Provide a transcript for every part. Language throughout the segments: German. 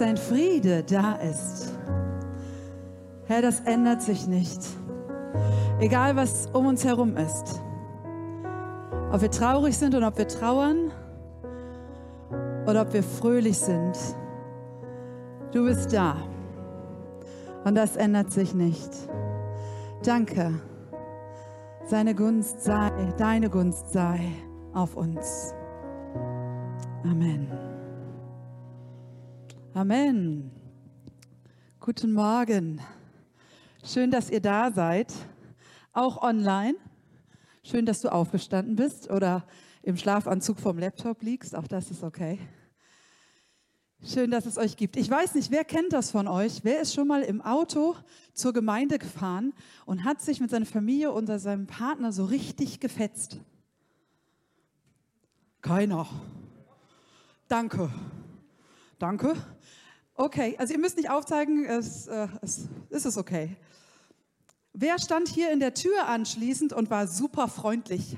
dein Friede da ist. Herr, das ändert sich nicht. Egal, was um uns herum ist. Ob wir traurig sind und ob wir trauern oder ob wir fröhlich sind. Du bist da. Und das ändert sich nicht. Danke. Seine Gunst sei, deine Gunst sei auf uns. Amen. Amen. Guten Morgen. Schön, dass ihr da seid, auch online. Schön, dass du aufgestanden bist oder im Schlafanzug vom Laptop liegst. Auch das ist okay. Schön, dass es euch gibt. Ich weiß nicht, wer kennt das von euch? Wer ist schon mal im Auto zur Gemeinde gefahren und hat sich mit seiner Familie oder seinem Partner so richtig gefetzt? Keiner. Danke. Danke. Okay, also ihr müsst nicht aufzeigen, es, äh, es ist es okay. Wer stand hier in der Tür anschließend und war super freundlich?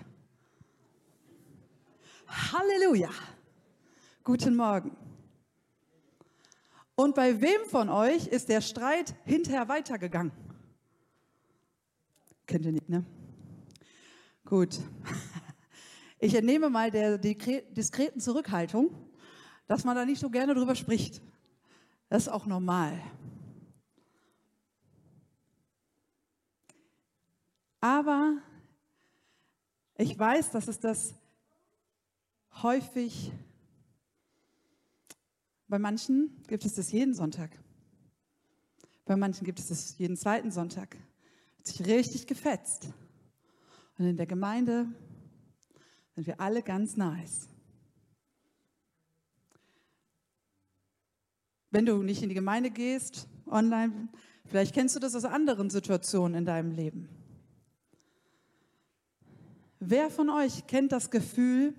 Halleluja. Guten Morgen. Und bei wem von euch ist der Streit hinterher weitergegangen? Kennt ihr nicht, ne? Gut. Ich entnehme mal der diskreten Zurückhaltung, dass man da nicht so gerne drüber spricht. Das ist auch normal. Aber ich weiß, dass es das häufig bei manchen gibt es das jeden Sonntag. Bei manchen gibt es das jeden zweiten Sonntag. Hat sich richtig gefetzt. Und in der Gemeinde sind wir alle ganz nice. Wenn du nicht in die Gemeinde gehst, online, vielleicht kennst du das aus anderen Situationen in deinem Leben. Wer von euch kennt das Gefühl,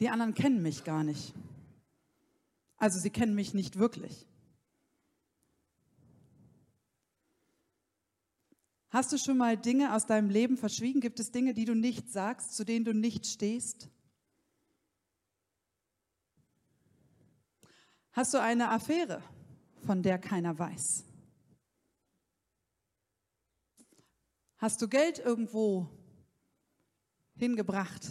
die anderen kennen mich gar nicht? Also sie kennen mich nicht wirklich. Hast du schon mal Dinge aus deinem Leben verschwiegen? Gibt es Dinge, die du nicht sagst, zu denen du nicht stehst? Hast du eine Affäre, von der keiner weiß? Hast du Geld irgendwo hingebracht,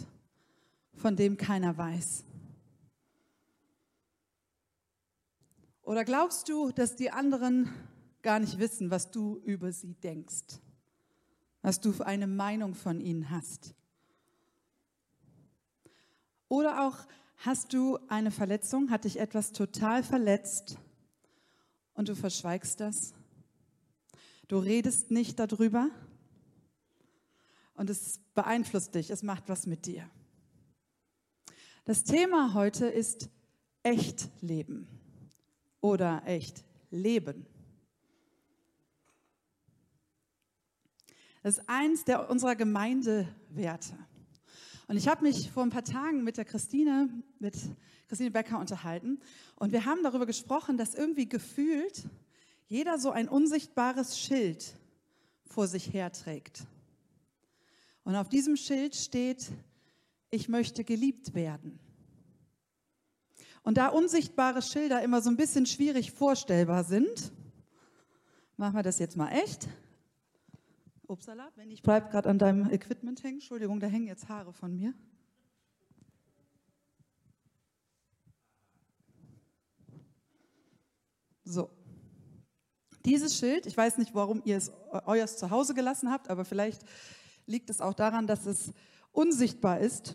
von dem keiner weiß? Oder glaubst du, dass die anderen gar nicht wissen, was du über sie denkst? Was du für eine Meinung von ihnen hast? Oder auch hast du eine Verletzung, hat dich etwas total verletzt und du verschweigst das? Du redest nicht darüber und es beeinflusst dich, es macht was mit dir. Das Thema heute ist Echtleben oder echt leben. Das ist eins der unserer Gemeindewerte. Und ich habe mich vor ein paar Tagen mit der Christine, mit Christine Becker unterhalten und wir haben darüber gesprochen, dass irgendwie gefühlt jeder so ein unsichtbares Schild vor sich herträgt. Und auf diesem Schild steht, ich möchte geliebt werden. Und da unsichtbare Schilder immer so ein bisschen schwierig vorstellbar sind, machen wir das jetzt mal echt. Upsala, wenn ich bleibe gerade an deinem Equipment hängen. Entschuldigung, da hängen jetzt Haare von mir. So. Dieses Schild, ich weiß nicht, warum ihr es euers zu Hause gelassen habt, aber vielleicht liegt es auch daran, dass es unsichtbar ist.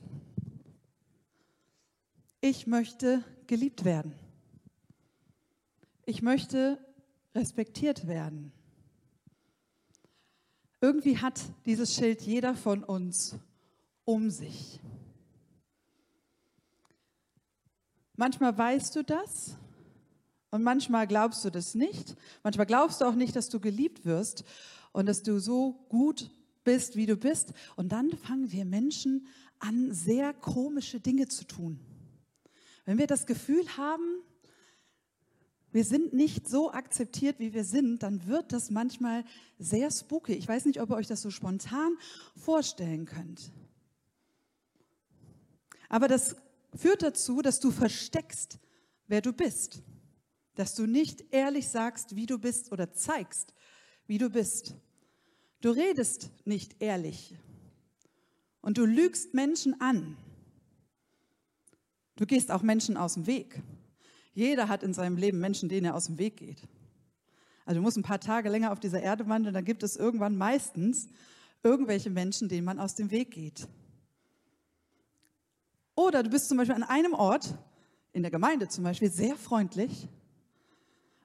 Ich möchte geliebt werden. Ich möchte respektiert werden. Irgendwie hat dieses Schild jeder von uns um sich. Manchmal weißt du das und manchmal glaubst du das nicht. Manchmal glaubst du auch nicht, dass du geliebt wirst und dass du so gut bist, wie du bist. Und dann fangen wir Menschen an, sehr komische Dinge zu tun. Wenn wir das Gefühl haben, wir sind nicht so akzeptiert, wie wir sind, dann wird das manchmal sehr spooky. Ich weiß nicht, ob ihr euch das so spontan vorstellen könnt. Aber das führt dazu, dass du versteckst, wer du bist. Dass du nicht ehrlich sagst, wie du bist oder zeigst, wie du bist. Du redest nicht ehrlich und du lügst Menschen an. Du gehst auch Menschen aus dem Weg. Jeder hat in seinem Leben Menschen, denen er aus dem Weg geht. Also du musst ein paar Tage länger auf dieser Erde wandeln, dann gibt es irgendwann meistens irgendwelche Menschen, denen man aus dem Weg geht. Oder du bist zum Beispiel an einem Ort, in der Gemeinde zum Beispiel, sehr freundlich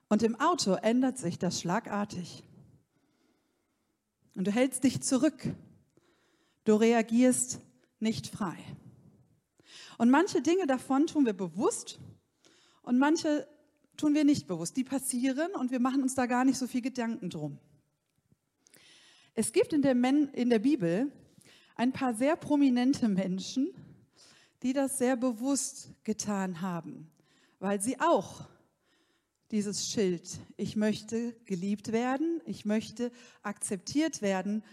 und im Auto ändert sich das schlagartig. Und du hältst dich zurück. Du reagierst nicht frei. Und manche Dinge davon tun wir bewusst und manche tun wir nicht bewusst. Die passieren und wir machen uns da gar nicht so viel Gedanken drum. Es gibt in der, Men in der Bibel ein paar sehr prominente Menschen, die das sehr bewusst getan haben, weil sie auch dieses Schild, ich möchte geliebt werden, ich möchte akzeptiert werden,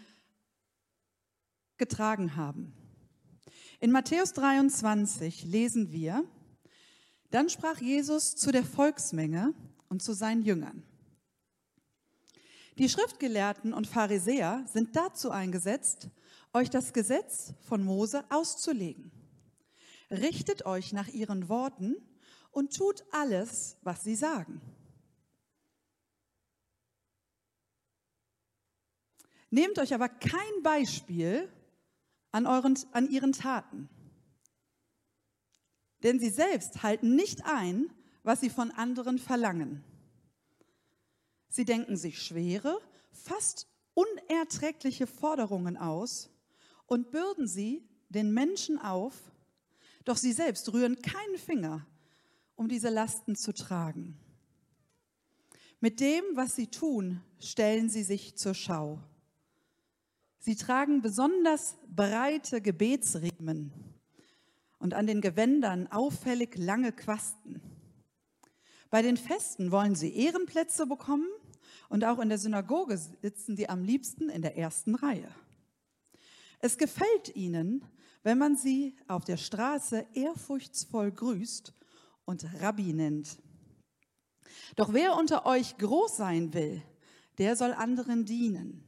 getragen haben. In Matthäus 23 lesen wir, dann sprach Jesus zu der Volksmenge und zu seinen Jüngern. Die Schriftgelehrten und Pharisäer sind dazu eingesetzt, euch das Gesetz von Mose auszulegen. Richtet euch nach ihren Worten und tut alles, was sie sagen. Nehmt euch aber kein Beispiel an, euren, an ihren Taten. Denn sie selbst halten nicht ein, was sie von anderen verlangen. Sie denken sich schwere, fast unerträgliche Forderungen aus und bürden sie den Menschen auf, doch sie selbst rühren keinen Finger um diese Lasten zu tragen. Mit dem, was sie tun, stellen sie sich zur Schau. Sie tragen besonders breite Gebetsriemen und an den Gewändern auffällig lange Quasten. Bei den Festen wollen sie Ehrenplätze bekommen und auch in der Synagoge sitzen sie am liebsten in der ersten Reihe. Es gefällt ihnen, wenn man sie auf der Straße ehrfurchtsvoll grüßt und Rabbi nennt. Doch wer unter euch groß sein will, der soll anderen dienen.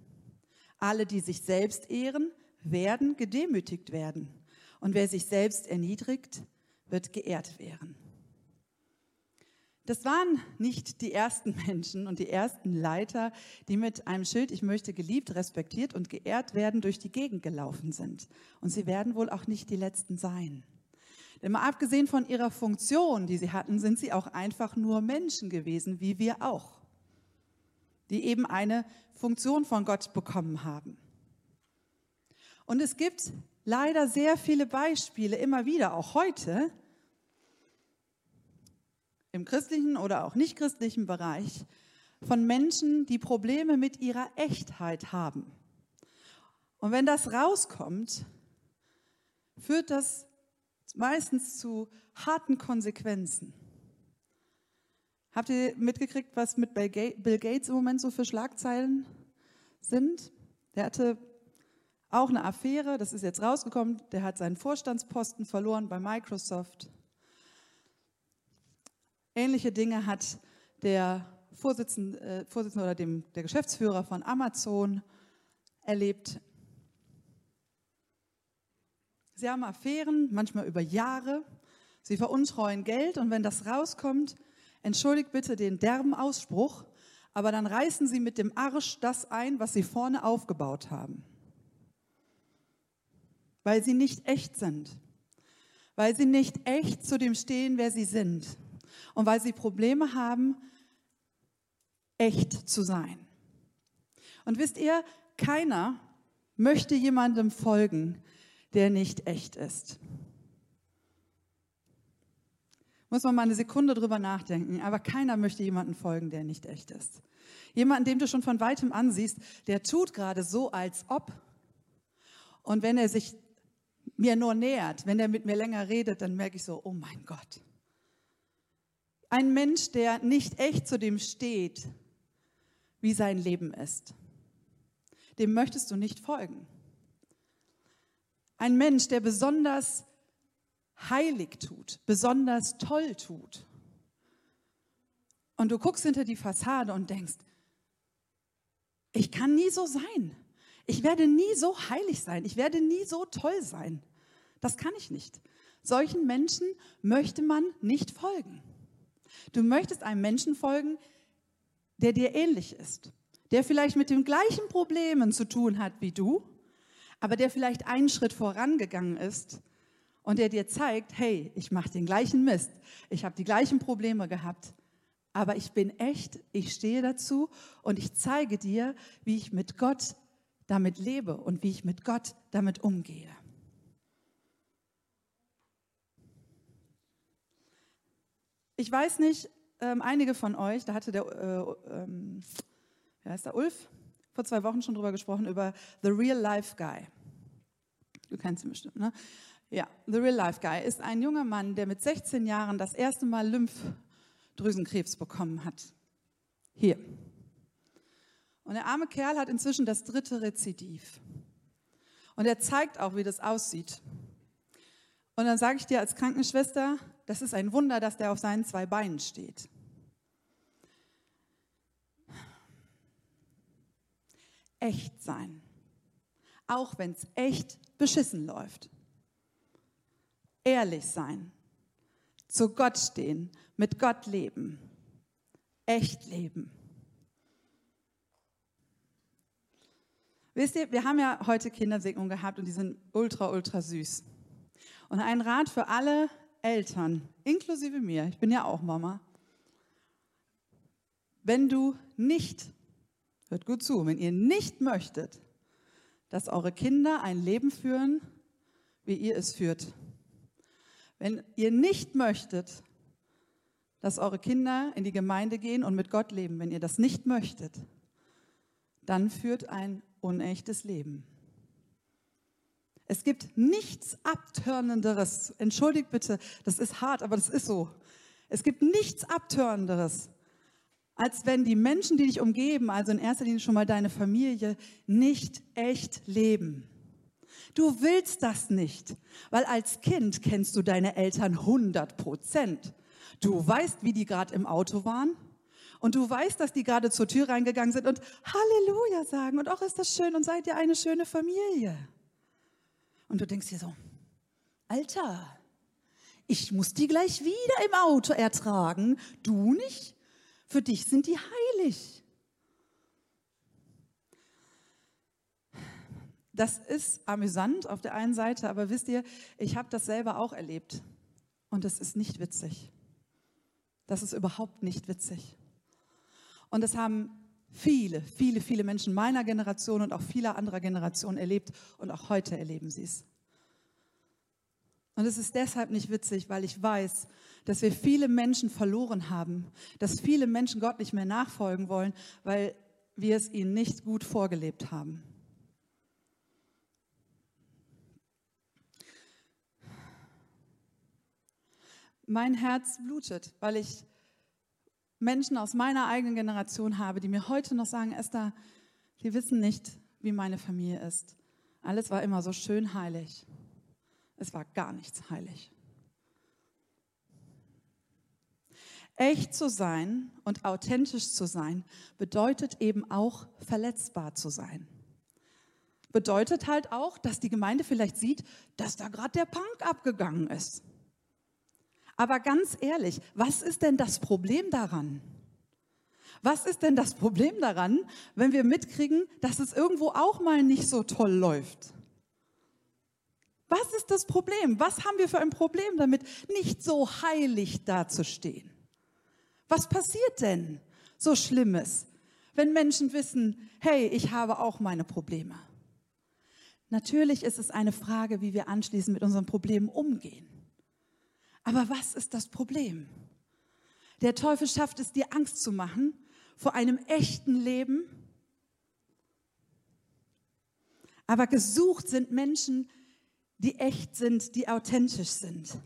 Alle, die sich selbst ehren, werden gedemütigt werden. Und wer sich selbst erniedrigt, wird geehrt werden. Das waren nicht die ersten Menschen und die ersten Leiter, die mit einem Schild Ich möchte geliebt, respektiert und geehrt werden durch die Gegend gelaufen sind. Und sie werden wohl auch nicht die letzten sein. Denn mal abgesehen von ihrer Funktion, die sie hatten, sind sie auch einfach nur Menschen gewesen, wie wir auch, die eben eine Funktion von Gott bekommen haben. Und es gibt leider sehr viele Beispiele, immer wieder, auch heute, im christlichen oder auch nicht christlichen Bereich, von Menschen, die Probleme mit ihrer Echtheit haben. Und wenn das rauskommt, führt das meistens zu harten Konsequenzen. Habt ihr mitgekriegt, was mit Bill Gates im Moment so für Schlagzeilen sind? Der hatte auch eine Affäre, das ist jetzt rausgekommen, der hat seinen Vorstandsposten verloren bei Microsoft. Ähnliche Dinge hat der Vorsitzende, äh, Vorsitzende oder dem, der Geschäftsführer von Amazon erlebt. Sie haben Affären, manchmal über Jahre. Sie veruntreuen Geld und wenn das rauskommt, entschuldigt bitte den derben Ausspruch, aber dann reißen Sie mit dem Arsch das ein, was Sie vorne aufgebaut haben. Weil Sie nicht echt sind. Weil Sie nicht echt zu dem stehen, wer Sie sind. Und weil Sie Probleme haben, echt zu sein. Und wisst ihr, keiner möchte jemandem folgen, der nicht echt ist. Muss man mal eine Sekunde drüber nachdenken. Aber keiner möchte jemanden folgen, der nicht echt ist. Jemanden, dem du schon von weitem ansiehst, der tut gerade so, als ob. Und wenn er sich mir nur nähert, wenn er mit mir länger redet, dann merke ich so, oh mein Gott. Ein Mensch, der nicht echt zu dem steht, wie sein Leben ist, dem möchtest du nicht folgen. Ein Mensch, der besonders heilig tut, besonders toll tut. Und du guckst hinter die Fassade und denkst, ich kann nie so sein. Ich werde nie so heilig sein. Ich werde nie so toll sein. Das kann ich nicht. Solchen Menschen möchte man nicht folgen. Du möchtest einem Menschen folgen, der dir ähnlich ist, der vielleicht mit den gleichen Problemen zu tun hat wie du, aber der vielleicht einen Schritt vorangegangen ist und der dir zeigt, hey, ich mache den gleichen Mist, ich habe die gleichen Probleme gehabt, aber ich bin echt, ich stehe dazu und ich zeige dir, wie ich mit Gott damit lebe und wie ich mit Gott damit umgehe. Ich weiß nicht, ähm, einige von euch, da hatte der, äh, ähm, wie heißt der, Ulf, vor zwei Wochen schon drüber gesprochen, über The Real Life Guy. Du kennst ihn bestimmt, ne? Ja, The Real Life Guy ist ein junger Mann, der mit 16 Jahren das erste Mal Lymphdrüsenkrebs bekommen hat. Hier. Und der arme Kerl hat inzwischen das dritte Rezidiv. Und er zeigt auch, wie das aussieht. Und dann sage ich dir als Krankenschwester, das ist ein Wunder, dass der auf seinen zwei Beinen steht. Echt sein. Auch wenn es echt beschissen läuft. Ehrlich sein. Zu Gott stehen. Mit Gott leben. Echt leben. Wisst ihr, wir haben ja heute Kindersegnungen gehabt und die sind ultra, ultra süß. Und ein Rat für alle Eltern, inklusive mir, ich bin ja auch Mama, wenn du nicht, hört gut zu, wenn ihr nicht möchtet, dass eure Kinder ein Leben führen, wie ihr es führt, wenn ihr nicht möchtet, dass eure Kinder in die Gemeinde gehen und mit Gott leben, wenn ihr das nicht möchtet, dann führt ein unechtes Leben. Es gibt nichts Abtörnenderes. Entschuldigt bitte, das ist hart, aber das ist so. Es gibt nichts Abtörnenderes, als wenn die Menschen, die dich umgeben, also in erster Linie schon mal deine Familie, nicht echt leben. Du willst das nicht, weil als Kind kennst du deine Eltern 100 Prozent. Du weißt, wie die gerade im Auto waren. Und du weißt, dass die gerade zur Tür reingegangen sind und Halleluja sagen und auch ist das schön und seid ihr eine schöne Familie. Und du denkst dir so, Alter, ich muss die gleich wieder im Auto ertragen. Du nicht? Für dich sind die heilig. Das ist amüsant auf der einen Seite, aber wisst ihr, ich habe das selber auch erlebt. Und es ist nicht witzig. Das ist überhaupt nicht witzig. Und das haben viele, viele, viele Menschen meiner Generation und auch vieler anderer Generationen erlebt und auch heute erleben sie es. Und es ist deshalb nicht witzig, weil ich weiß, dass wir viele Menschen verloren haben, dass viele Menschen Gott nicht mehr nachfolgen wollen, weil wir es ihnen nicht gut vorgelebt haben. Mein Herz blutet, weil ich Menschen aus meiner eigenen Generation habe, die mir heute noch sagen, Esther, wir wissen nicht, wie meine Familie ist. Alles war immer so schön heilig. Es war gar nichts heilig. Echt zu sein und authentisch zu sein bedeutet eben auch verletzbar zu sein. Bedeutet halt auch, dass die Gemeinde vielleicht sieht, dass da gerade der Punk abgegangen ist. Aber ganz ehrlich, was ist denn das Problem daran? Was ist denn das Problem daran, wenn wir mitkriegen, dass es irgendwo auch mal nicht so toll läuft? Was ist das Problem? Was haben wir für ein Problem damit, nicht so heilig dazustehen? Was passiert denn so Schlimmes, wenn Menschen wissen, hey, ich habe auch meine Probleme? Natürlich ist es eine Frage, wie wir anschließend mit unseren Problemen umgehen. Aber was ist das Problem? Der Teufel schafft es dir Angst zu machen vor einem echten Leben. Aber gesucht sind Menschen, die echt sind, die authentisch sind.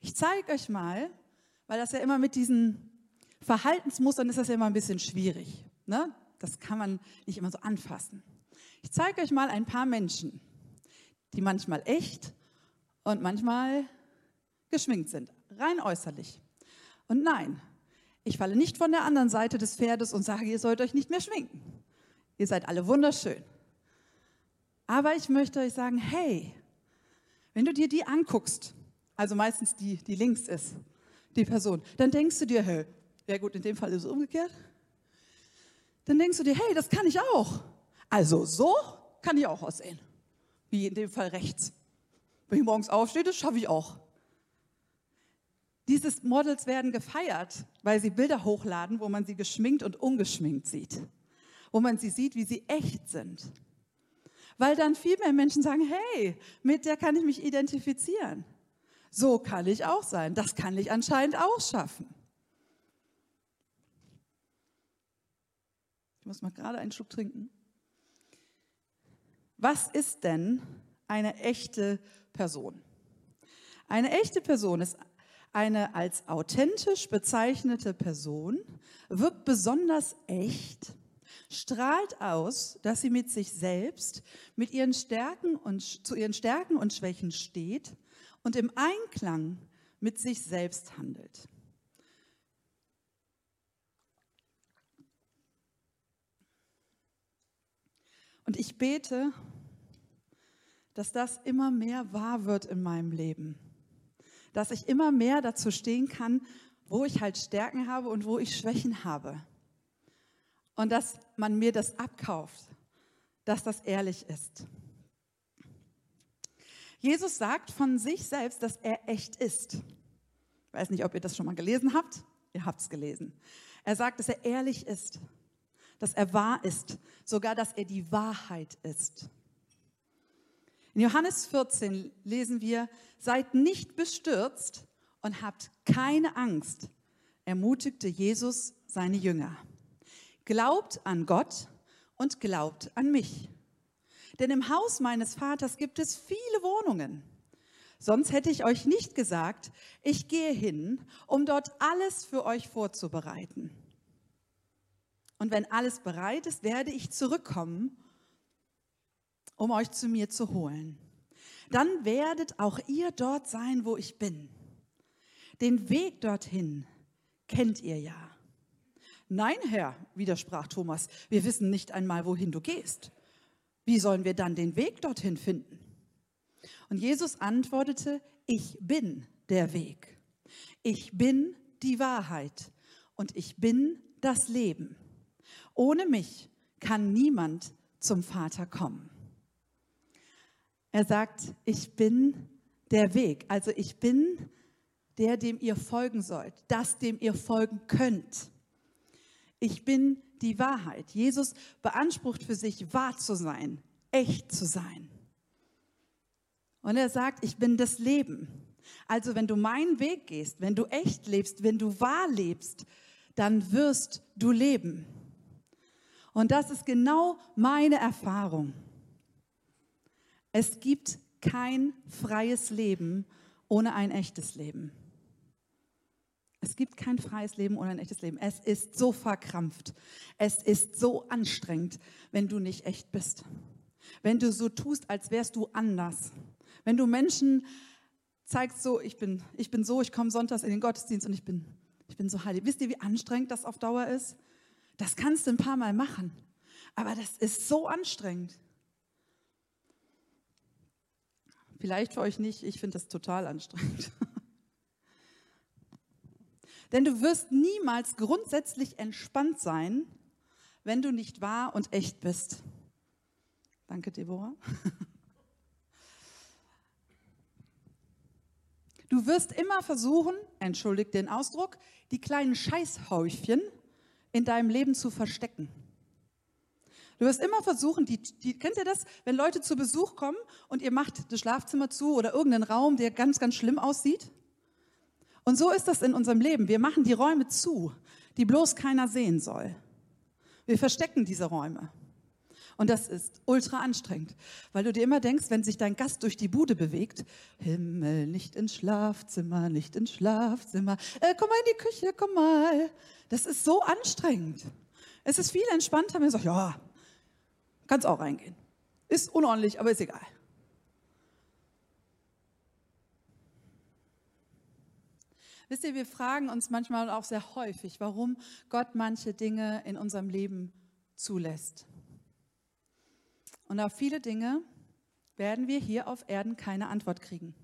Ich zeige euch mal, weil das ja immer mit diesen Verhaltensmustern ist das ja immer ein bisschen schwierig. Ne? Das kann man nicht immer so anfassen. Ich zeige euch mal ein paar Menschen, die manchmal echt und manchmal geschminkt sind, rein äußerlich. Und nein, ich falle nicht von der anderen Seite des Pferdes und sage, ihr sollt euch nicht mehr schminken. Ihr seid alle wunderschön. Aber ich möchte euch sagen, hey, wenn du dir die anguckst, also meistens die, die links ist, die Person, dann denkst du dir, hey, ja gut, in dem Fall ist es umgekehrt, dann denkst du dir, hey, das kann ich auch. Also so kann ich auch aussehen. Wie in dem Fall rechts. Wenn ich morgens aufstehe, das schaffe ich auch. Diese Models werden gefeiert, weil sie Bilder hochladen, wo man sie geschminkt und ungeschminkt sieht. Wo man sie sieht, wie sie echt sind. Weil dann viel mehr Menschen sagen, hey, mit der kann ich mich identifizieren. So kann ich auch sein. Das kann ich anscheinend auch schaffen. Ich muss mal gerade einen Schluck trinken. Was ist denn eine echte Person? Eine echte Person ist eine als authentisch bezeichnete Person, wirkt besonders echt, strahlt aus, dass sie mit sich selbst, mit ihren Stärken und zu ihren Stärken und Schwächen steht und im Einklang mit sich selbst handelt. Und ich bete, dass das immer mehr wahr wird in meinem Leben. Dass ich immer mehr dazu stehen kann, wo ich halt Stärken habe und wo ich Schwächen habe. Und dass man mir das abkauft, dass das ehrlich ist. Jesus sagt von sich selbst, dass er echt ist. Ich weiß nicht, ob ihr das schon mal gelesen habt. Ihr habt es gelesen. Er sagt, dass er ehrlich ist, dass er wahr ist, sogar dass er die Wahrheit ist. In Johannes 14 lesen wir, seid nicht bestürzt und habt keine Angst, ermutigte Jesus seine Jünger. Glaubt an Gott und glaubt an mich. Denn im Haus meines Vaters gibt es viele Wohnungen. Sonst hätte ich euch nicht gesagt, ich gehe hin, um dort alles für euch vorzubereiten. Und wenn alles bereit ist, werde ich zurückkommen, um euch zu mir zu holen. Dann werdet auch ihr dort sein, wo ich bin. Den Weg dorthin kennt ihr ja. Nein, Herr, widersprach Thomas, wir wissen nicht einmal, wohin du gehst. Wie sollen wir dann den Weg dorthin finden? Und Jesus antwortete, ich bin der Weg. Ich bin die Wahrheit und ich bin das Leben. Ohne mich kann niemand zum Vater kommen. Er sagt, ich bin der Weg, also ich bin der, dem ihr folgen sollt, das, dem ihr folgen könnt. Ich bin die Wahrheit. Jesus beansprucht für sich, wahr zu sein, echt zu sein. Und er sagt, ich bin das Leben. Also wenn du meinen Weg gehst, wenn du echt lebst, wenn du wahr lebst, dann wirst du leben. Und das ist genau meine Erfahrung. Es gibt kein freies Leben ohne ein echtes Leben. Es gibt kein freies Leben ohne ein echtes Leben. Es ist so verkrampft. Es ist so anstrengend, wenn du nicht echt bist. Wenn du so tust, als wärst du anders. Wenn du Menschen zeigst, so, ich bin, ich bin so, ich komme sonntags in den Gottesdienst und ich bin, ich bin so heilig. Wisst ihr, wie anstrengend das auf Dauer ist? Das kannst du ein paar Mal machen. Aber das ist so anstrengend. Vielleicht für euch nicht, ich finde das total anstrengend. Denn du wirst niemals grundsätzlich entspannt sein, wenn du nicht wahr und echt bist. Danke, Deborah. Du wirst immer versuchen, entschuldigt den Ausdruck, die kleinen Scheißhäufchen in deinem Leben zu verstecken. Du wirst immer versuchen, die, die, kennt ihr das, wenn Leute zu Besuch kommen und ihr macht das Schlafzimmer zu oder irgendeinen Raum, der ganz, ganz schlimm aussieht? Und so ist das in unserem Leben. Wir machen die Räume zu, die bloß keiner sehen soll. Wir verstecken diese Räume. Und das ist ultra anstrengend, weil du dir immer denkst, wenn sich dein Gast durch die Bude bewegt, Himmel, nicht ins Schlafzimmer, nicht ins Schlafzimmer, äh, komm mal in die Küche, komm mal. Das ist so anstrengend. Es ist viel entspannter, wenn man sagt, ja, Kannst auch reingehen. Ist unordentlich, aber ist egal. Wisst ihr, wir fragen uns manchmal auch sehr häufig, warum Gott manche Dinge in unserem Leben zulässt. Und auf viele Dinge werden wir hier auf Erden keine Antwort kriegen.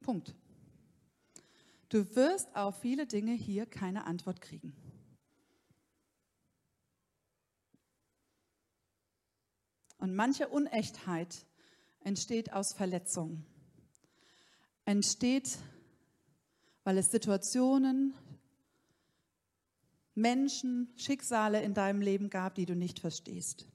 Punkt. Du wirst auf viele Dinge hier keine Antwort kriegen. Und manche Unechtheit entsteht aus Verletzungen. Entsteht, weil es Situationen, Menschen, Schicksale in deinem Leben gab, die du nicht verstehst.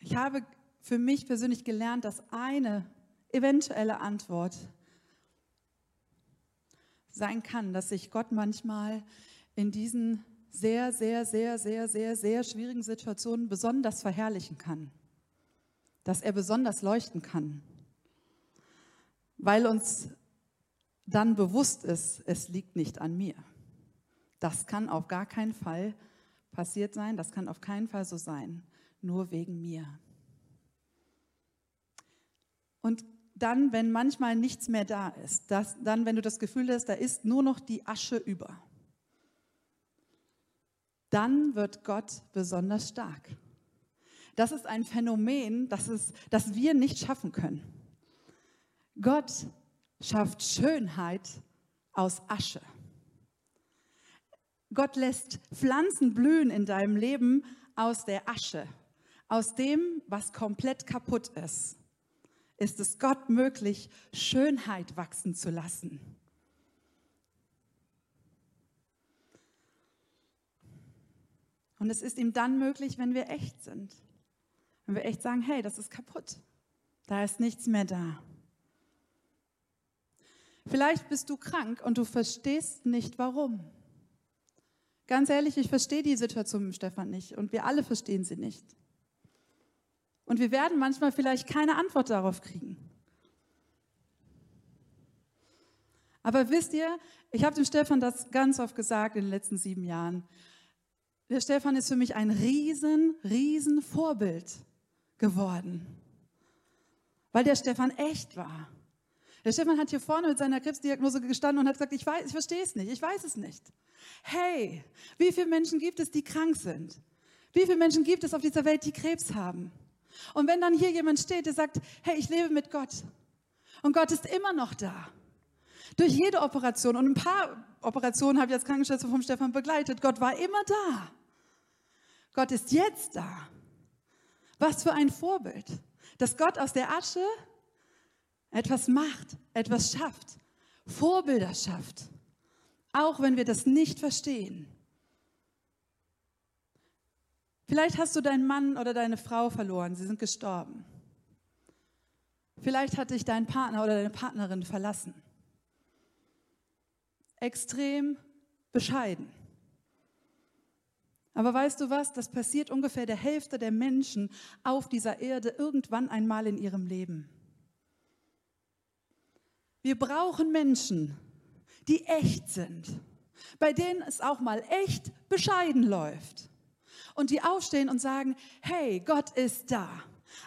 Ich habe für mich persönlich gelernt, dass eine eventuelle Antwort sein kann, dass sich Gott manchmal in diesen sehr, sehr, sehr, sehr, sehr, sehr schwierigen Situationen besonders verherrlichen kann. Dass er besonders leuchten kann. Weil uns dann bewusst ist, es liegt nicht an mir. Das kann auf gar keinen Fall passiert sein, das kann auf keinen Fall so sein, nur wegen mir. Und dann, wenn manchmal nichts mehr da ist, das, dann, wenn du das Gefühl hast, da ist nur noch die Asche über, dann wird Gott besonders stark. Das ist ein Phänomen, das, ist, das wir nicht schaffen können. Gott schafft Schönheit aus Asche. Gott lässt Pflanzen blühen in deinem Leben aus der Asche, aus dem, was komplett kaputt ist. Ist es Gott möglich, Schönheit wachsen zu lassen? Und es ist ihm dann möglich, wenn wir echt sind. Wenn wir echt sagen, hey, das ist kaputt. Da ist nichts mehr da. Vielleicht bist du krank und du verstehst nicht warum. Ganz ehrlich, ich verstehe die Situation mit Stefan nicht und wir alle verstehen sie nicht. Und wir werden manchmal vielleicht keine Antwort darauf kriegen. Aber wisst ihr, ich habe dem Stefan das ganz oft gesagt in den letzten sieben Jahren. Der Stefan ist für mich ein riesen, riesen Vorbild geworden, weil der Stefan echt war. Der Stefan hat hier vorne mit seiner Krebsdiagnose gestanden und hat gesagt, ich weiß, ich verstehe es nicht, ich weiß es nicht. Hey, wie viele Menschen gibt es, die krank sind? Wie viele Menschen gibt es auf dieser Welt, die Krebs haben? Und wenn dann hier jemand steht, der sagt, hey, ich lebe mit Gott und Gott ist immer noch da. Durch jede Operation und ein paar Operationen habe ich als Krankenschwester vom Stefan begleitet. Gott war immer da. Gott ist jetzt da. Was für ein Vorbild, dass Gott aus der Asche etwas macht, etwas schafft, Vorbilder schafft, auch wenn wir das nicht verstehen. Vielleicht hast du deinen Mann oder deine Frau verloren, sie sind gestorben. Vielleicht hat dich dein Partner oder deine Partnerin verlassen. Extrem bescheiden. Aber weißt du was? Das passiert ungefähr der Hälfte der Menschen auf dieser Erde irgendwann einmal in ihrem Leben. Wir brauchen Menschen, die echt sind, bei denen es auch mal echt bescheiden läuft und die aufstehen und sagen, hey, Gott ist da.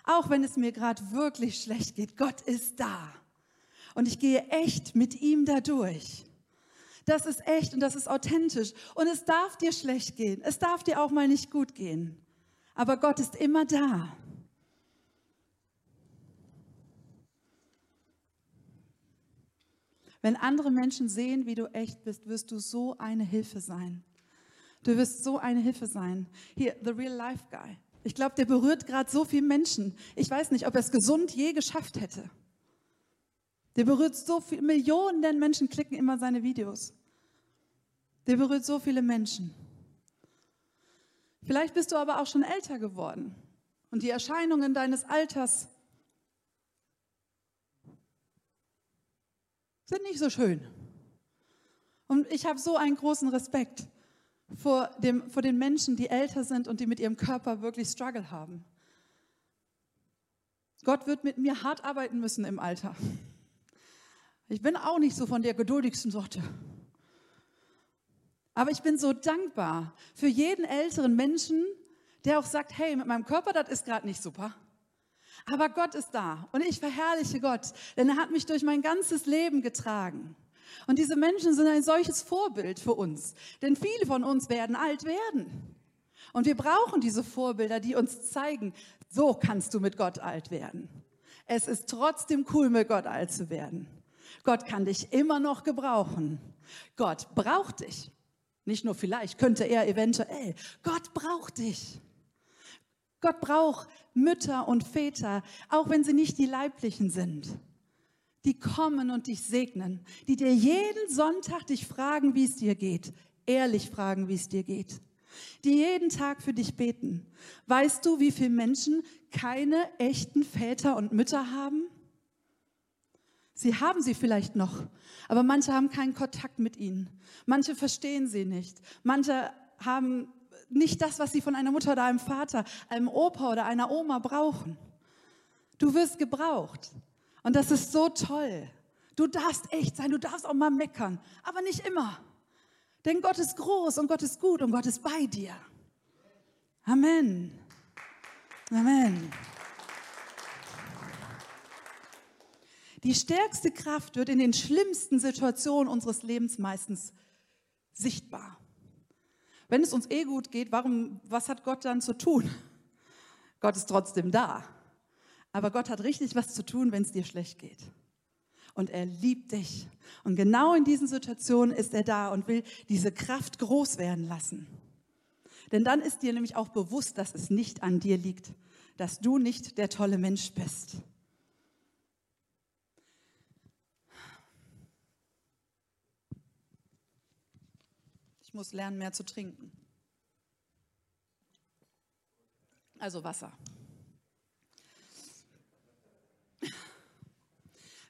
Auch wenn es mir gerade wirklich schlecht geht, Gott ist da. Und ich gehe echt mit ihm da durch. Das ist echt und das ist authentisch. Und es darf dir schlecht gehen. Es darf dir auch mal nicht gut gehen. Aber Gott ist immer da. Wenn andere Menschen sehen, wie du echt bist, wirst du so eine Hilfe sein. Du wirst so eine Hilfe sein. Hier, The Real Life Guy. Ich glaube, der berührt gerade so viele Menschen. Ich weiß nicht, ob er es gesund je geschafft hätte. Der berührt so viele, Millionen Menschen klicken immer seine Videos. Der berührt so viele Menschen. Vielleicht bist du aber auch schon älter geworden und die Erscheinungen deines Alters sind nicht so schön. Und ich habe so einen großen Respekt vor, dem, vor den Menschen, die älter sind und die mit ihrem Körper wirklich Struggle haben. Gott wird mit mir hart arbeiten müssen im Alter. Ich bin auch nicht so von der geduldigsten Sorte. Aber ich bin so dankbar für jeden älteren Menschen, der auch sagt, hey, mit meinem Körper, das ist gerade nicht super. Aber Gott ist da und ich verherrliche Gott, denn er hat mich durch mein ganzes Leben getragen. Und diese Menschen sind ein solches Vorbild für uns, denn viele von uns werden alt werden. Und wir brauchen diese Vorbilder, die uns zeigen, so kannst du mit Gott alt werden. Es ist trotzdem cool, mit Gott alt zu werden. Gott kann dich immer noch gebrauchen. Gott braucht dich. Nicht nur vielleicht, könnte er eventuell. Gott braucht dich. Gott braucht Mütter und Väter, auch wenn sie nicht die leiblichen sind. Die kommen und dich segnen, die dir jeden Sonntag dich fragen, wie es dir geht, ehrlich fragen, wie es dir geht, die jeden Tag für dich beten. Weißt du, wie viele Menschen keine echten Väter und Mütter haben? Sie haben sie vielleicht noch, aber manche haben keinen Kontakt mit ihnen. Manche verstehen sie nicht. Manche haben nicht das, was sie von einer Mutter oder einem Vater, einem Opa oder einer Oma brauchen. Du wirst gebraucht. Und das ist so toll. Du darfst echt sein, du darfst auch mal meckern, aber nicht immer. Denn Gott ist groß und Gott ist gut und Gott ist bei dir. Amen. Amen. Die stärkste Kraft wird in den schlimmsten Situationen unseres Lebens meistens sichtbar. Wenn es uns eh gut geht, warum, was hat Gott dann zu tun? Gott ist trotzdem da. Aber Gott hat richtig was zu tun, wenn es dir schlecht geht. Und er liebt dich. Und genau in diesen Situationen ist er da und will diese Kraft groß werden lassen. Denn dann ist dir nämlich auch bewusst, dass es nicht an dir liegt, dass du nicht der tolle Mensch bist. Muss lernen, mehr zu trinken. Also Wasser.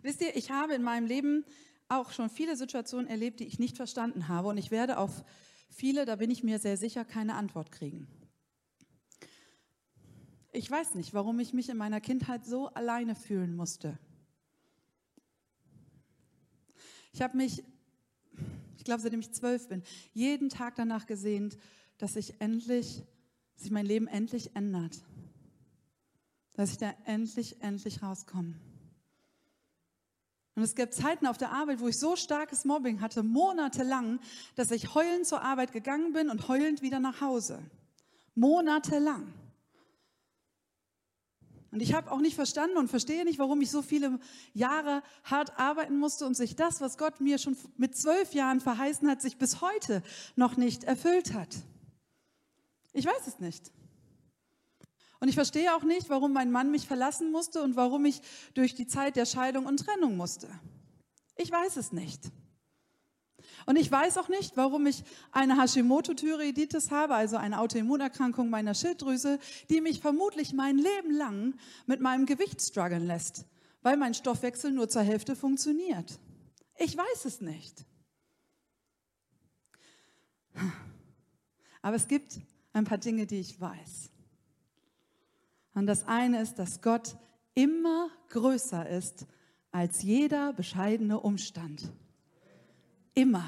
Wisst ihr, ich habe in meinem Leben auch schon viele Situationen erlebt, die ich nicht verstanden habe und ich werde auf viele, da bin ich mir sehr sicher, keine Antwort kriegen. Ich weiß nicht, warum ich mich in meiner Kindheit so alleine fühlen musste. Ich habe mich ich glaube, seitdem ich zwölf bin, jeden Tag danach gesehnt, dass ich endlich, dass sich mein Leben endlich ändert. Dass ich da endlich, endlich rauskomme. Und es gab Zeiten auf der Arbeit, wo ich so starkes Mobbing hatte, monatelang, dass ich heulend zur Arbeit gegangen bin und heulend wieder nach Hause. Monatelang. Und ich habe auch nicht verstanden und verstehe nicht, warum ich so viele Jahre hart arbeiten musste und sich das, was Gott mir schon mit zwölf Jahren verheißen hat, sich bis heute noch nicht erfüllt hat. Ich weiß es nicht. Und ich verstehe auch nicht, warum mein Mann mich verlassen musste und warum ich durch die Zeit der Scheidung und Trennung musste. Ich weiß es nicht. Und ich weiß auch nicht, warum ich eine Hashimoto-Thyreoiditis habe, also eine Autoimmunerkrankung meiner Schilddrüse, die mich vermutlich mein Leben lang mit meinem Gewicht strugglen lässt, weil mein Stoffwechsel nur zur Hälfte funktioniert. Ich weiß es nicht. Aber es gibt ein paar Dinge, die ich weiß. Und das eine ist, dass Gott immer größer ist als jeder bescheidene Umstand. Immer.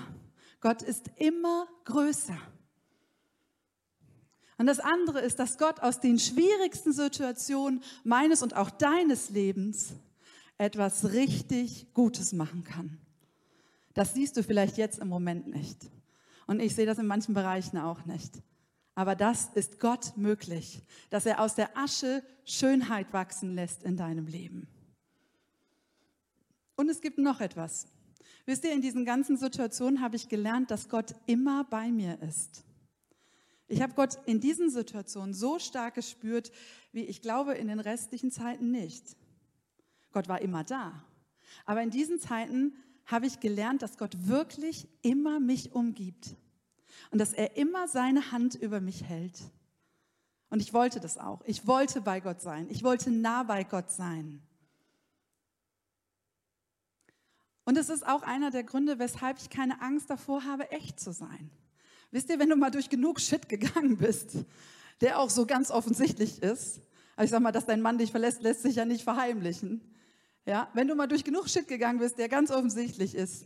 Gott ist immer größer. Und das andere ist, dass Gott aus den schwierigsten Situationen meines und auch deines Lebens etwas richtig Gutes machen kann. Das siehst du vielleicht jetzt im Moment nicht. Und ich sehe das in manchen Bereichen auch nicht. Aber das ist Gott möglich, dass er aus der Asche Schönheit wachsen lässt in deinem Leben. Und es gibt noch etwas. Wisst ihr, in diesen ganzen Situationen habe ich gelernt, dass Gott immer bei mir ist. Ich habe Gott in diesen Situationen so stark gespürt, wie ich glaube in den restlichen Zeiten nicht. Gott war immer da. Aber in diesen Zeiten habe ich gelernt, dass Gott wirklich immer mich umgibt und dass er immer seine Hand über mich hält. Und ich wollte das auch. Ich wollte bei Gott sein. Ich wollte nah bei Gott sein. Und es ist auch einer der Gründe, weshalb ich keine Angst davor habe, echt zu sein. Wisst ihr, wenn du mal durch genug Shit gegangen bist, der auch so ganz offensichtlich ist, also ich sag mal, dass dein Mann dich verlässt, lässt sich ja nicht verheimlichen. Ja, wenn du mal durch genug Shit gegangen bist, der ganz offensichtlich ist,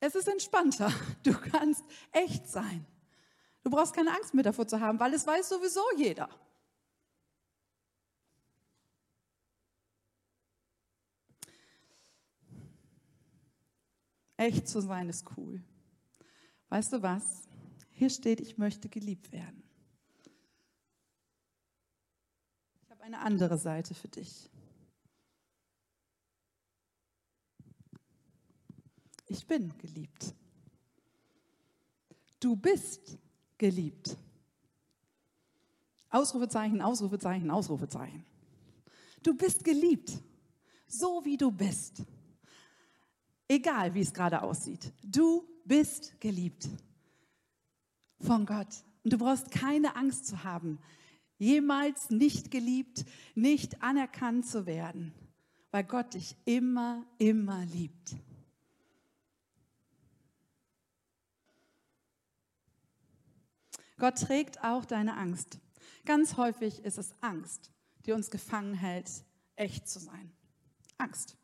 es ist entspannter. Du kannst echt sein. Du brauchst keine Angst mehr davor zu haben, weil es weiß sowieso jeder. Echt zu sein ist cool. Weißt du was? Hier steht, ich möchte geliebt werden. Ich habe eine andere Seite für dich. Ich bin geliebt. Du bist geliebt. Ausrufezeichen, Ausrufezeichen, Ausrufezeichen. Du bist geliebt, so wie du bist. Egal, wie es gerade aussieht. Du bist geliebt von Gott. Und du brauchst keine Angst zu haben, jemals nicht geliebt, nicht anerkannt zu werden, weil Gott dich immer, immer liebt. Gott trägt auch deine Angst. Ganz häufig ist es Angst, die uns gefangen hält, echt zu sein. Angst.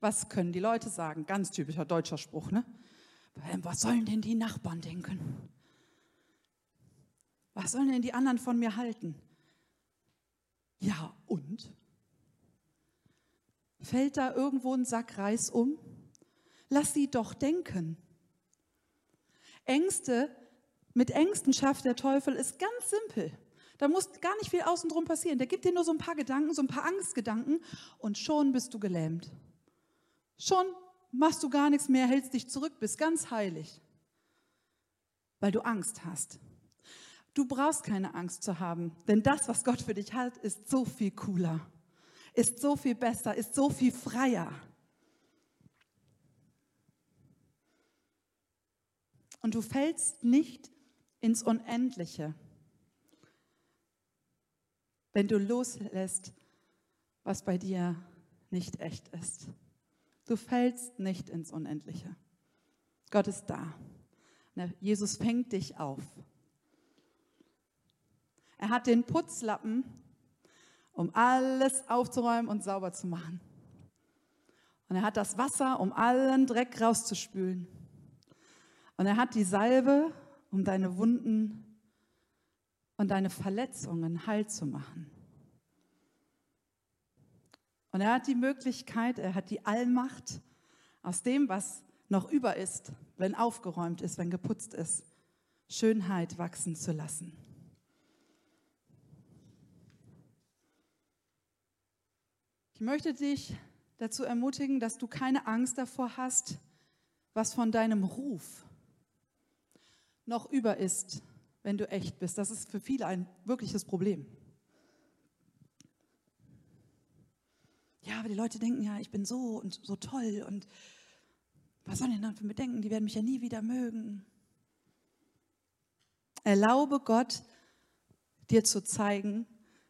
Was können die Leute sagen? Ganz typischer deutscher Spruch, ne? Was sollen denn die Nachbarn denken? Was sollen denn die anderen von mir halten? Ja, und? Fällt da irgendwo ein Sack Reis um? Lass sie doch denken. Ängste, mit Ängsten schafft der Teufel, ist ganz simpel. Da muss gar nicht viel außen drum passieren. Der gibt dir nur so ein paar Gedanken, so ein paar Angstgedanken und schon bist du gelähmt. Schon machst du gar nichts mehr, hältst dich zurück, bist ganz heilig, weil du Angst hast. Du brauchst keine Angst zu haben, denn das, was Gott für dich hat, ist so viel cooler, ist so viel besser, ist so viel freier. Und du fällst nicht ins Unendliche, wenn du loslässt, was bei dir nicht echt ist. Du fällst nicht ins Unendliche. Gott ist da. Ne, Jesus fängt dich auf. Er hat den Putzlappen, um alles aufzuräumen und sauber zu machen. Und er hat das Wasser, um allen Dreck rauszuspülen. Und er hat die Salbe, um deine Wunden und deine Verletzungen heil zu machen. Und er hat die Möglichkeit, er hat die Allmacht, aus dem, was noch über ist, wenn aufgeräumt ist, wenn geputzt ist, Schönheit wachsen zu lassen. Ich möchte dich dazu ermutigen, dass du keine Angst davor hast, was von deinem Ruf noch über ist, wenn du echt bist. Das ist für viele ein wirkliches Problem. Ja, aber die Leute denken ja, ich bin so und so toll und was sollen die dann für mich denken? Die werden mich ja nie wieder mögen. Erlaube Gott, dir zu zeigen,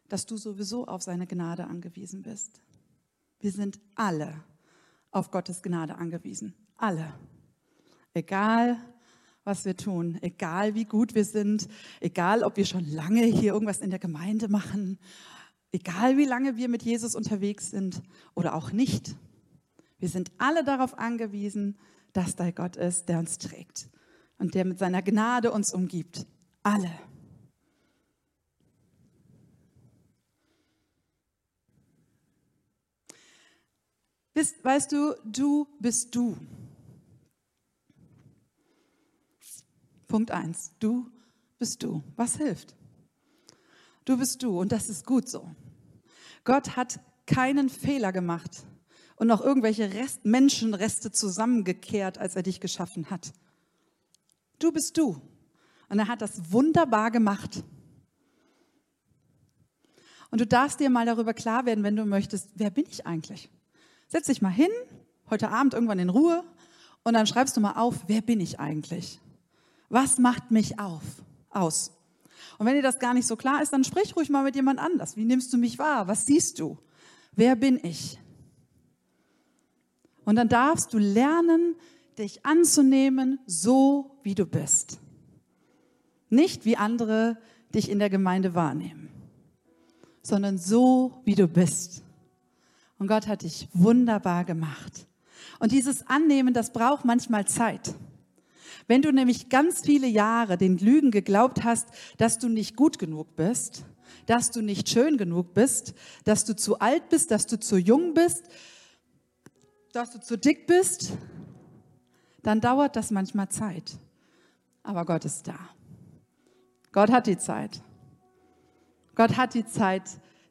dass du sowieso auf seine Gnade angewiesen bist. Wir sind alle auf Gottes Gnade angewiesen. Alle. Egal, was wir tun, egal wie gut wir sind, egal ob wir schon lange hier irgendwas in der Gemeinde machen Egal wie lange wir mit Jesus unterwegs sind oder auch nicht. Wir sind alle darauf angewiesen, dass da Gott ist, der uns trägt und der mit seiner Gnade uns umgibt. Alle. Bist, weißt du, du bist du. Punkt eins. Du bist du. Was hilft? Du bist du und das ist gut so. Gott hat keinen Fehler gemacht und noch irgendwelche Rest, Menschenreste zusammengekehrt, als er dich geschaffen hat. Du bist du. Und er hat das wunderbar gemacht. Und du darfst dir mal darüber klar werden, wenn du möchtest, wer bin ich eigentlich? Setz dich mal hin, heute Abend irgendwann in Ruhe, und dann schreibst du mal auf, wer bin ich eigentlich? Was macht mich auf, aus? Und wenn dir das gar nicht so klar ist, dann sprich ruhig mal mit jemand anders. Wie nimmst du mich wahr? Was siehst du? Wer bin ich? Und dann darfst du lernen, dich anzunehmen, so wie du bist. Nicht wie andere dich in der Gemeinde wahrnehmen, sondern so wie du bist. Und Gott hat dich wunderbar gemacht. Und dieses Annehmen, das braucht manchmal Zeit. Wenn du nämlich ganz viele Jahre den Lügen geglaubt hast, dass du nicht gut genug bist, dass du nicht schön genug bist, dass du zu alt bist, dass du zu jung bist, dass du zu dick bist, dann dauert das manchmal Zeit. Aber Gott ist da. Gott hat die Zeit. Gott hat die Zeit,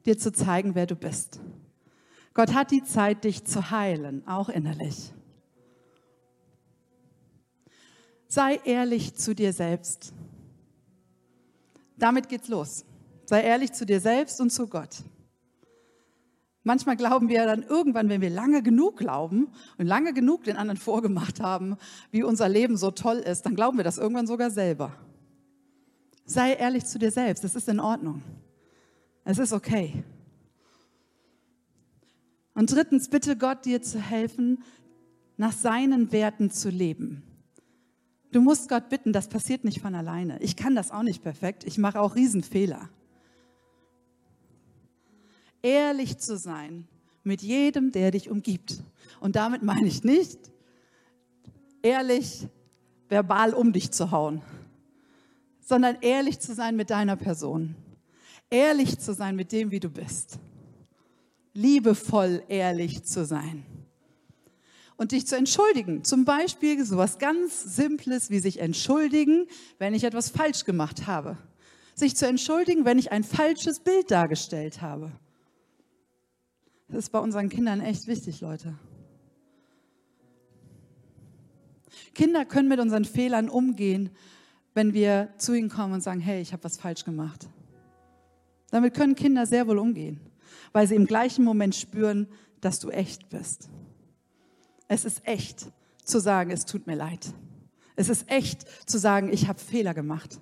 dir zu zeigen, wer du bist. Gott hat die Zeit, dich zu heilen, auch innerlich. Sei ehrlich zu dir selbst. Damit geht's los. Sei ehrlich zu dir selbst und zu Gott. Manchmal glauben wir dann irgendwann, wenn wir lange genug glauben und lange genug den anderen vorgemacht haben, wie unser Leben so toll ist, dann glauben wir das irgendwann sogar selber. Sei ehrlich zu dir selbst, es ist in Ordnung. Es ist okay. Und drittens, bitte Gott dir zu helfen, nach seinen Werten zu leben. Du musst Gott bitten, das passiert nicht von alleine. Ich kann das auch nicht perfekt. Ich mache auch Riesenfehler. Ehrlich zu sein mit jedem, der dich umgibt. Und damit meine ich nicht, ehrlich verbal um dich zu hauen, sondern ehrlich zu sein mit deiner Person. Ehrlich zu sein mit dem, wie du bist. Liebevoll ehrlich zu sein und dich zu entschuldigen. Zum Beispiel so was ganz Simples wie sich entschuldigen, wenn ich etwas falsch gemacht habe. Sich zu entschuldigen, wenn ich ein falsches Bild dargestellt habe. Das ist bei unseren Kindern echt wichtig, Leute. Kinder können mit unseren Fehlern umgehen, wenn wir zu ihnen kommen und sagen, hey, ich habe was falsch gemacht. Damit können Kinder sehr wohl umgehen, weil sie im gleichen Moment spüren, dass du echt bist. Es ist echt zu sagen, es tut mir leid. Es ist echt zu sagen, ich habe Fehler gemacht.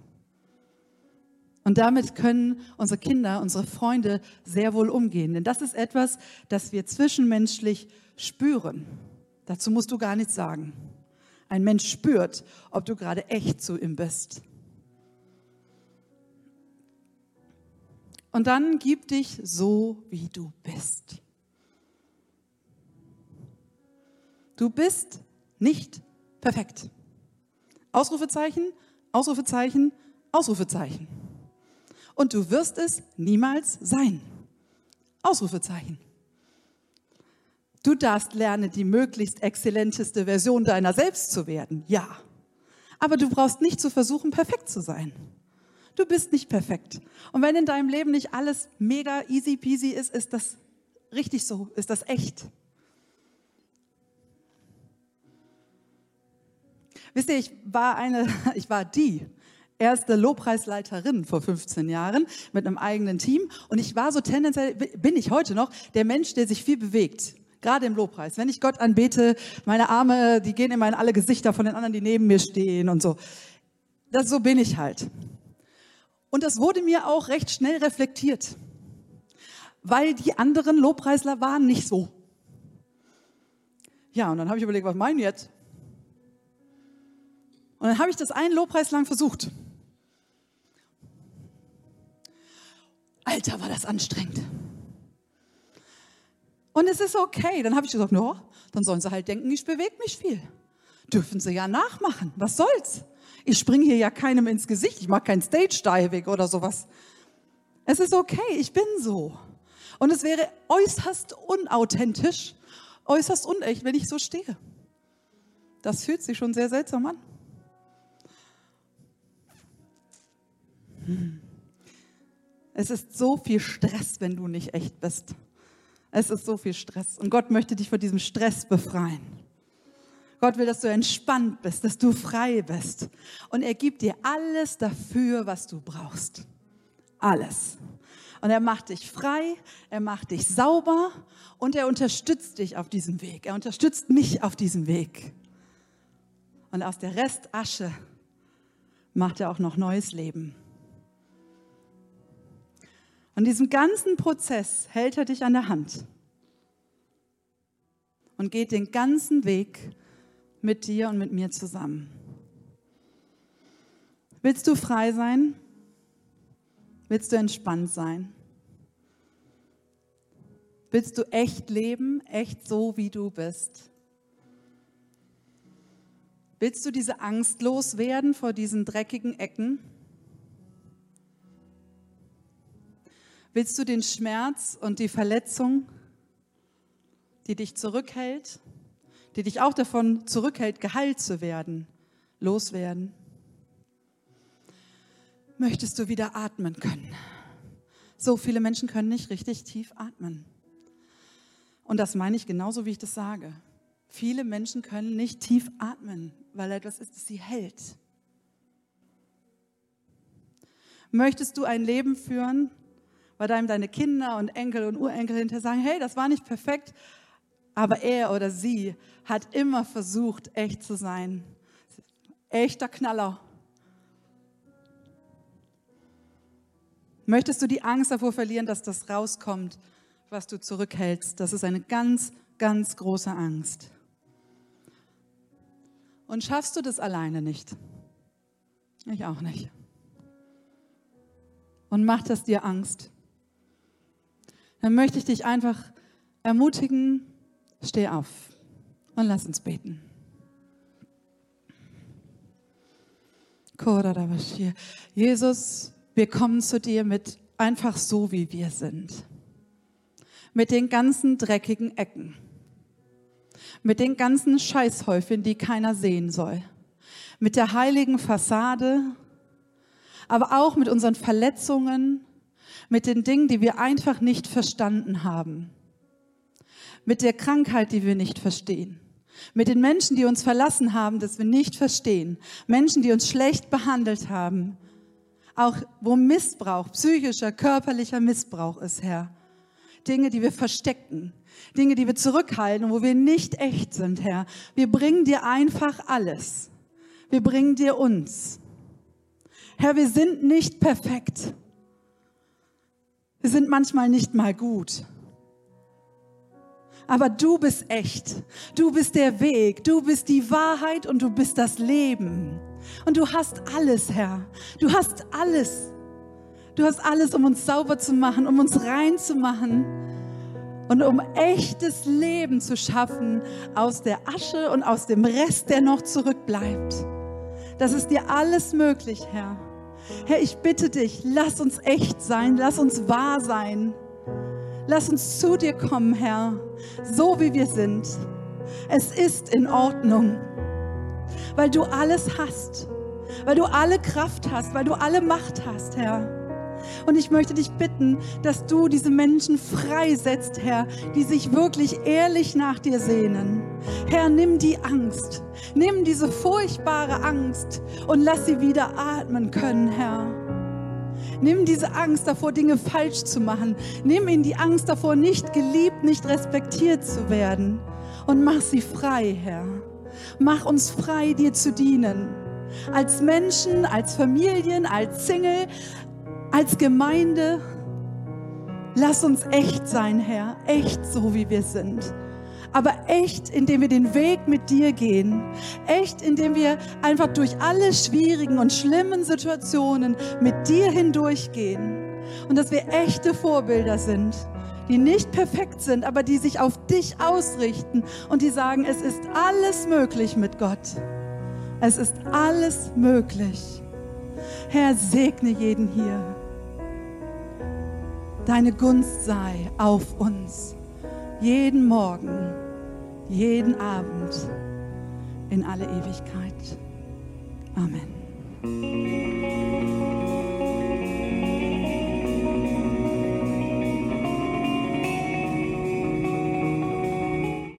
Und damit können unsere Kinder, unsere Freunde sehr wohl umgehen. Denn das ist etwas, das wir zwischenmenschlich spüren. Dazu musst du gar nichts sagen. Ein Mensch spürt, ob du gerade echt zu ihm bist. Und dann gib dich so, wie du bist. Du bist nicht perfekt. Ausrufezeichen, Ausrufezeichen, Ausrufezeichen. Und du wirst es niemals sein. Ausrufezeichen. Du darfst lernen, die möglichst exzellenteste Version deiner selbst zu werden. Ja. Aber du brauchst nicht zu versuchen, perfekt zu sein. Du bist nicht perfekt. Und wenn in deinem Leben nicht alles mega easy peasy ist, ist das richtig so, ist das echt. Wisst ihr, ich war eine, ich war die erste Lobpreisleiterin vor 15 Jahren mit einem eigenen Team und ich war so tendenziell, bin ich heute noch, der Mensch, der sich viel bewegt. Gerade im Lobpreis. Wenn ich Gott anbete, meine Arme, die gehen immer in alle Gesichter von den anderen, die neben mir stehen und so. Das, so bin ich halt. Und das wurde mir auch recht schnell reflektiert, weil die anderen Lobpreisler waren nicht so. Ja, und dann habe ich überlegt, was meinen jetzt? Und dann habe ich das einen Lobpreis lang versucht. Alter, war das anstrengend. Und es ist okay. Dann habe ich gesagt, no, dann sollen sie halt denken, ich bewege mich viel. Dürfen sie ja nachmachen. Was soll's? Ich springe hier ja keinem ins Gesicht. Ich mache kein Stage-Diving oder sowas. Es ist okay, ich bin so. Und es wäre äußerst unauthentisch, äußerst unecht, wenn ich so stehe. Das fühlt sich schon sehr seltsam an. Es ist so viel Stress, wenn du nicht echt bist. Es ist so viel Stress. Und Gott möchte dich von diesem Stress befreien. Gott will, dass du entspannt bist, dass du frei bist. Und er gibt dir alles dafür, was du brauchst. Alles. Und er macht dich frei, er macht dich sauber und er unterstützt dich auf diesem Weg. Er unterstützt mich auf diesem Weg. Und aus der Restasche macht er auch noch neues Leben. Und diesem ganzen Prozess hält er dich an der Hand und geht den ganzen Weg mit dir und mit mir zusammen. Willst du frei sein? Willst du entspannt sein? Willst du echt leben, echt so, wie du bist? Willst du diese Angst loswerden vor diesen dreckigen Ecken? Willst du den Schmerz und die Verletzung, die dich zurückhält, die dich auch davon zurückhält, geheilt zu werden, loswerden? Möchtest du wieder atmen können? So viele Menschen können nicht richtig tief atmen. Und das meine ich genauso, wie ich das sage. Viele Menschen können nicht tief atmen, weil etwas ist, das sie hält. Möchtest du ein Leben führen, bei deinem deine Kinder und Enkel und Urenkel hinterher sagen, hey, das war nicht perfekt, aber er oder sie hat immer versucht, echt zu sein. Echter Knaller. Möchtest du die Angst davor verlieren, dass das rauskommt, was du zurückhältst? Das ist eine ganz, ganz große Angst. Und schaffst du das alleine nicht? Ich auch nicht. Und macht das dir Angst? Dann möchte ich dich einfach ermutigen, steh auf und lass uns beten. Jesus, wir kommen zu dir mit einfach so, wie wir sind. Mit den ganzen dreckigen Ecken. Mit den ganzen Scheißhäufen, die keiner sehen soll. Mit der heiligen Fassade, aber auch mit unseren Verletzungen, mit den Dingen, die wir einfach nicht verstanden haben. Mit der Krankheit, die wir nicht verstehen. Mit den Menschen, die uns verlassen haben, das wir nicht verstehen. Menschen, die uns schlecht behandelt haben auch wo Missbrauch, psychischer, körperlicher Missbrauch ist, Herr. Dinge, die wir verstecken, Dinge, die wir zurückhalten, wo wir nicht echt sind, Herr. Wir bringen dir einfach alles. Wir bringen dir uns. Herr, wir sind nicht perfekt. Wir sind manchmal nicht mal gut. Aber du bist echt. Du bist der Weg. Du bist die Wahrheit und du bist das Leben. Und du hast alles, Herr. Du hast alles. Du hast alles, um uns sauber zu machen, um uns rein zu machen und um echtes Leben zu schaffen aus der Asche und aus dem Rest, der noch zurückbleibt. Das ist dir alles möglich, Herr. Herr, ich bitte dich, lass uns echt sein, lass uns wahr sein. Lass uns zu dir kommen, Herr, so wie wir sind. Es ist in Ordnung weil du alles hast, weil du alle Kraft hast, weil du alle Macht hast, Herr. Und ich möchte dich bitten, dass du diese Menschen freisetzt, Herr, die sich wirklich ehrlich nach dir sehnen. Herr, nimm die Angst, nimm diese furchtbare Angst und lass sie wieder atmen können, Herr. Nimm diese Angst davor, Dinge falsch zu machen. Nimm ihnen die Angst davor, nicht geliebt, nicht respektiert zu werden. Und mach sie frei, Herr. Mach uns frei, dir zu dienen. Als Menschen, als Familien, als Single, als Gemeinde. Lass uns echt sein, Herr. Echt so, wie wir sind. Aber echt, indem wir den Weg mit dir gehen. Echt, indem wir einfach durch alle schwierigen und schlimmen Situationen mit dir hindurchgehen. Und dass wir echte Vorbilder sind die nicht perfekt sind, aber die sich auf dich ausrichten und die sagen, es ist alles möglich mit Gott. Es ist alles möglich. Herr, segne jeden hier. Deine Gunst sei auf uns, jeden Morgen, jeden Abend, in alle Ewigkeit. Amen.